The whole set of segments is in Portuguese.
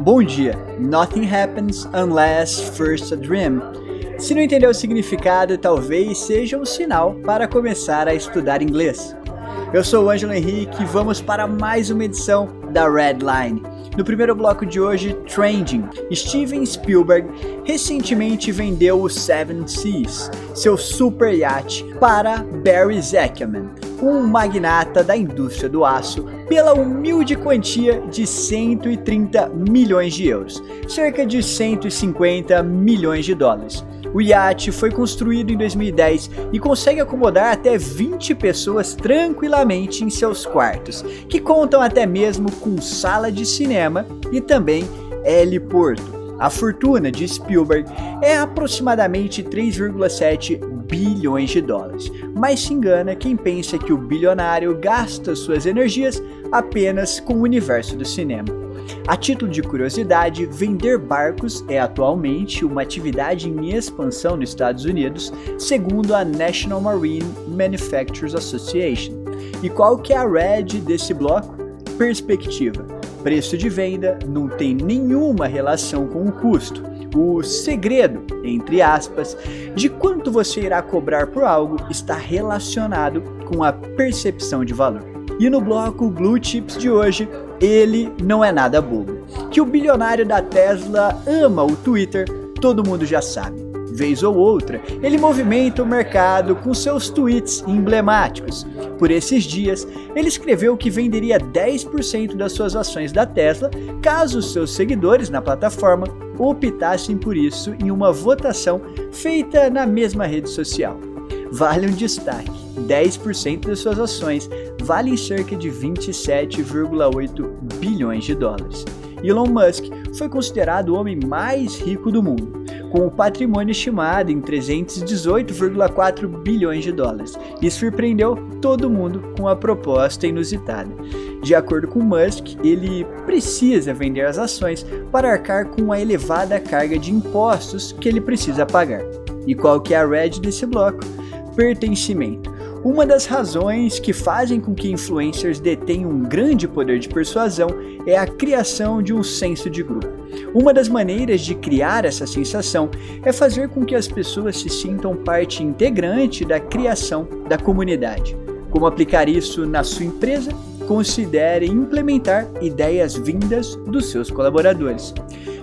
Bom dia. Nothing happens unless first a dream. Se não entender o significado, talvez seja um sinal para começar a estudar inglês. Eu sou o Ângelo Henrique e vamos para mais uma edição da Red Line. No primeiro bloco de hoje, Trending. Steven Spielberg recentemente vendeu o Seven Seas, seu super iate, para Barry Zekelman, um magnata da indústria do aço, pela humilde quantia de 130 milhões de euros, cerca de 150 milhões de dólares. O iate foi construído em 2010 e consegue acomodar até 20 pessoas tranquilamente em seus quartos, que contam até mesmo com sala de cinema e também heliporto. A fortuna de Spielberg é aproximadamente 3,7 bilhões de dólares, mas se engana quem pensa que o bilionário gasta suas energias apenas com o universo do cinema. A título de curiosidade, vender barcos é atualmente uma atividade em expansão nos Estados Unidos, segundo a National Marine Manufacturers Association. E qual que é a red desse bloco? Perspectiva. Preço de venda não tem nenhuma relação com o custo. O segredo, entre aspas, de quanto você irá cobrar por algo está relacionado com a percepção de valor. E no bloco Blue Chips de hoje, ele não é nada bobo. Que o bilionário da Tesla ama o Twitter, todo mundo já sabe. Vez ou outra, ele movimenta o mercado com seus tweets emblemáticos. Por esses dias, ele escreveu que venderia 10% das suas ações da Tesla caso seus seguidores na plataforma optassem por isso em uma votação feita na mesma rede social. Vale um destaque: 10% das suas ações valem cerca de 27,8 bilhões de dólares. Elon Musk foi considerado o homem mais rico do mundo, com o patrimônio estimado em 318,4 bilhões de dólares, e surpreendeu todo mundo com a proposta inusitada. De acordo com Musk, ele precisa vender as ações para arcar com a elevada carga de impostos que ele precisa pagar. E qual que é a red desse bloco? Pertencimento. Uma das razões que fazem com que influencers detenham um grande poder de persuasão é a criação de um senso de grupo. Uma das maneiras de criar essa sensação é fazer com que as pessoas se sintam parte integrante da criação da comunidade. Como aplicar isso na sua empresa? Considere implementar ideias vindas dos seus colaboradores.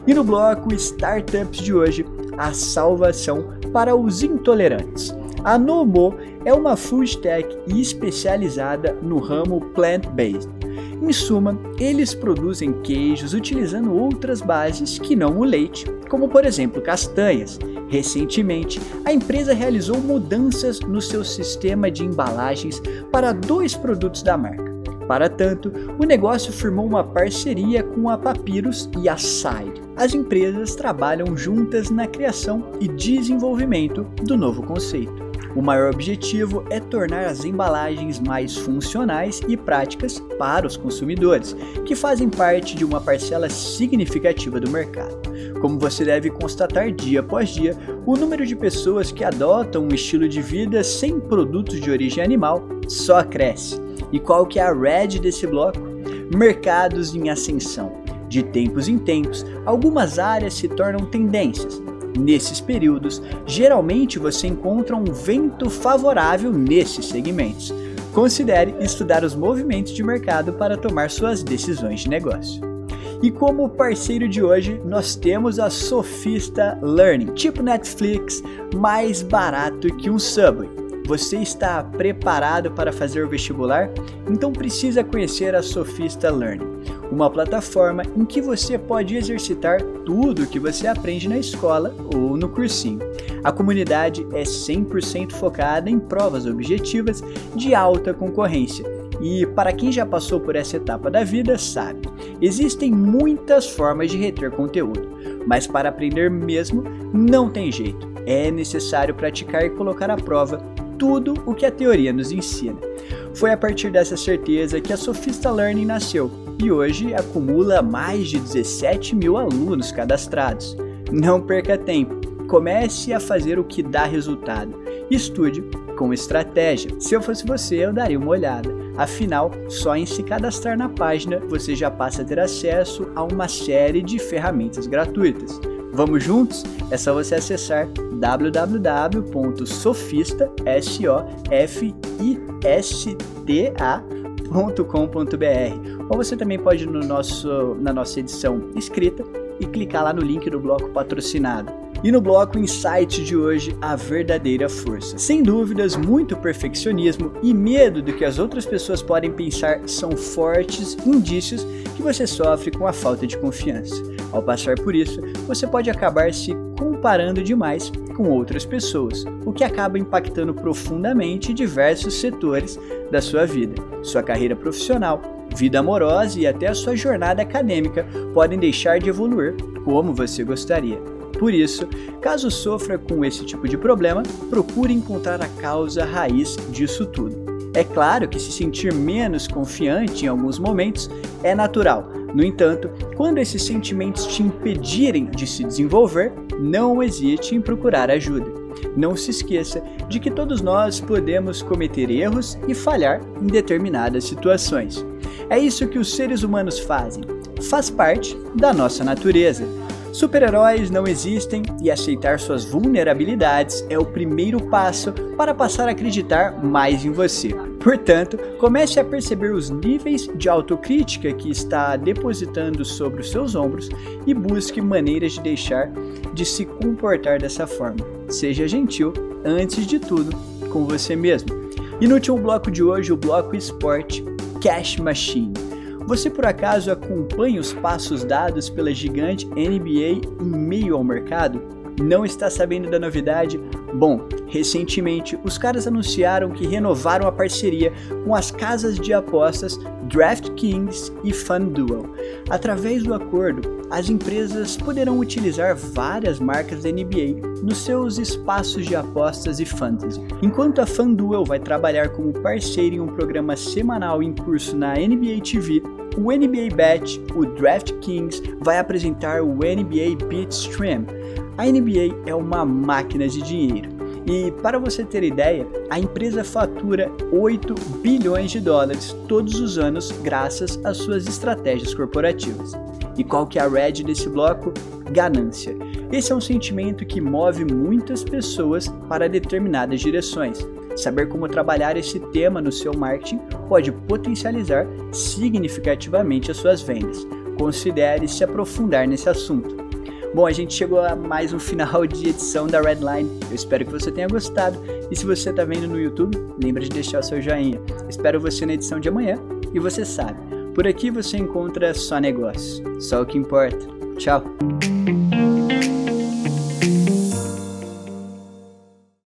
E no bloco Startups de hoje, a salvação para os intolerantes. A Nomo é uma food tech especializada no ramo plant-based. Em suma, eles produzem queijos utilizando outras bases que não o leite, como por exemplo castanhas. Recentemente, a empresa realizou mudanças no seu sistema de embalagens para dois produtos da marca. Para tanto, o negócio firmou uma parceria com a Papyrus e a Side. As empresas trabalham juntas na criação e desenvolvimento do novo conceito. O maior objetivo é tornar as embalagens mais funcionais e práticas para os consumidores, que fazem parte de uma parcela significativa do mercado. Como você deve constatar dia após dia, o número de pessoas que adotam um estilo de vida sem produtos de origem animal só cresce. E qual que é a red desse bloco? Mercados em ascensão. De tempos em tempos, algumas áreas se tornam tendências, Nesses períodos, geralmente você encontra um vento favorável nesses segmentos. Considere estudar os movimentos de mercado para tomar suas decisões de negócio. E como parceiro de hoje, nós temos a Sofista Learning, tipo Netflix, mais barato que um Subway. Você está preparado para fazer o vestibular? Então precisa conhecer a Sofista Learning uma plataforma em que você pode exercitar tudo o que você aprende na escola ou no cursinho. A comunidade é 100% focada em provas objetivas de alta concorrência. E para quem já passou por essa etapa da vida, sabe, existem muitas formas de reter conteúdo, mas para aprender mesmo não tem jeito. É necessário praticar e colocar à prova tudo o que a teoria nos ensina. Foi a partir dessa certeza que a Sofista Learning nasceu e hoje acumula mais de 17 mil alunos cadastrados. Não perca tempo, comece a fazer o que dá resultado. Estude com estratégia. Se eu fosse você, eu daria uma olhada. Afinal, só em se cadastrar na página você já passa a ter acesso a uma série de ferramentas gratuitas. Vamos juntos? É só você acessar www.sofista.com.br ou você também pode ir no nosso, na nossa edição escrita e clicar lá no link do bloco patrocinado. E no bloco Insight de hoje, a verdadeira força. Sem dúvidas, muito perfeccionismo e medo do que as outras pessoas podem pensar são fortes indícios que você sofre com a falta de confiança. Ao passar por isso, você pode acabar se comparando demais com outras pessoas, o que acaba impactando profundamente diversos setores da sua vida, sua carreira profissional, vida amorosa e até a sua jornada acadêmica podem deixar de evoluir como você gostaria. Por isso, caso sofra com esse tipo de problema, procure encontrar a causa raiz disso tudo. É claro que se sentir menos confiante em alguns momentos é natural. No entanto, quando esses sentimentos te impedirem de se desenvolver, não hesite em procurar ajuda. Não se esqueça de que todos nós podemos cometer erros e falhar em determinadas situações. É isso que os seres humanos fazem. Faz parte da nossa natureza. Super-heróis não existem e aceitar suas vulnerabilidades é o primeiro passo para passar a acreditar mais em você. Portanto, comece a perceber os níveis de autocrítica que está depositando sobre os seus ombros e busque maneiras de deixar de se comportar dessa forma. Seja gentil, antes de tudo, com você mesmo. E no último bloco de hoje, o bloco Esporte Cash Machine. Você por acaso acompanha os passos dados pela gigante NBA em meio ao mercado? Não está sabendo da novidade? Bom, recentemente os caras anunciaram que renovaram a parceria com as casas de apostas DraftKings e FanDuel. Através do acordo, as empresas poderão utilizar várias marcas da NBA nos seus espaços de apostas e fantasy. Enquanto a FanDuel vai trabalhar como parceiro em um programa semanal em curso na NBA TV, o NBA Bet, o DraftKings, vai apresentar o NBA BitStream. A NBA é uma máquina de dinheiro. E para você ter ideia, a empresa fatura 8 bilhões de dólares todos os anos graças às suas estratégias corporativas. E qual que é a red desse bloco? Ganância. Esse é um sentimento que move muitas pessoas para determinadas direções. Saber como trabalhar esse tema no seu marketing pode potencializar significativamente as suas vendas. Considere se aprofundar nesse assunto. Bom, a gente chegou a mais um final de edição da Redline. Eu espero que você tenha gostado. E se você está vendo no YouTube, lembra de deixar o seu joinha. Espero você na edição de amanhã. E você sabe, por aqui você encontra só negócios. Só o que importa. Tchau!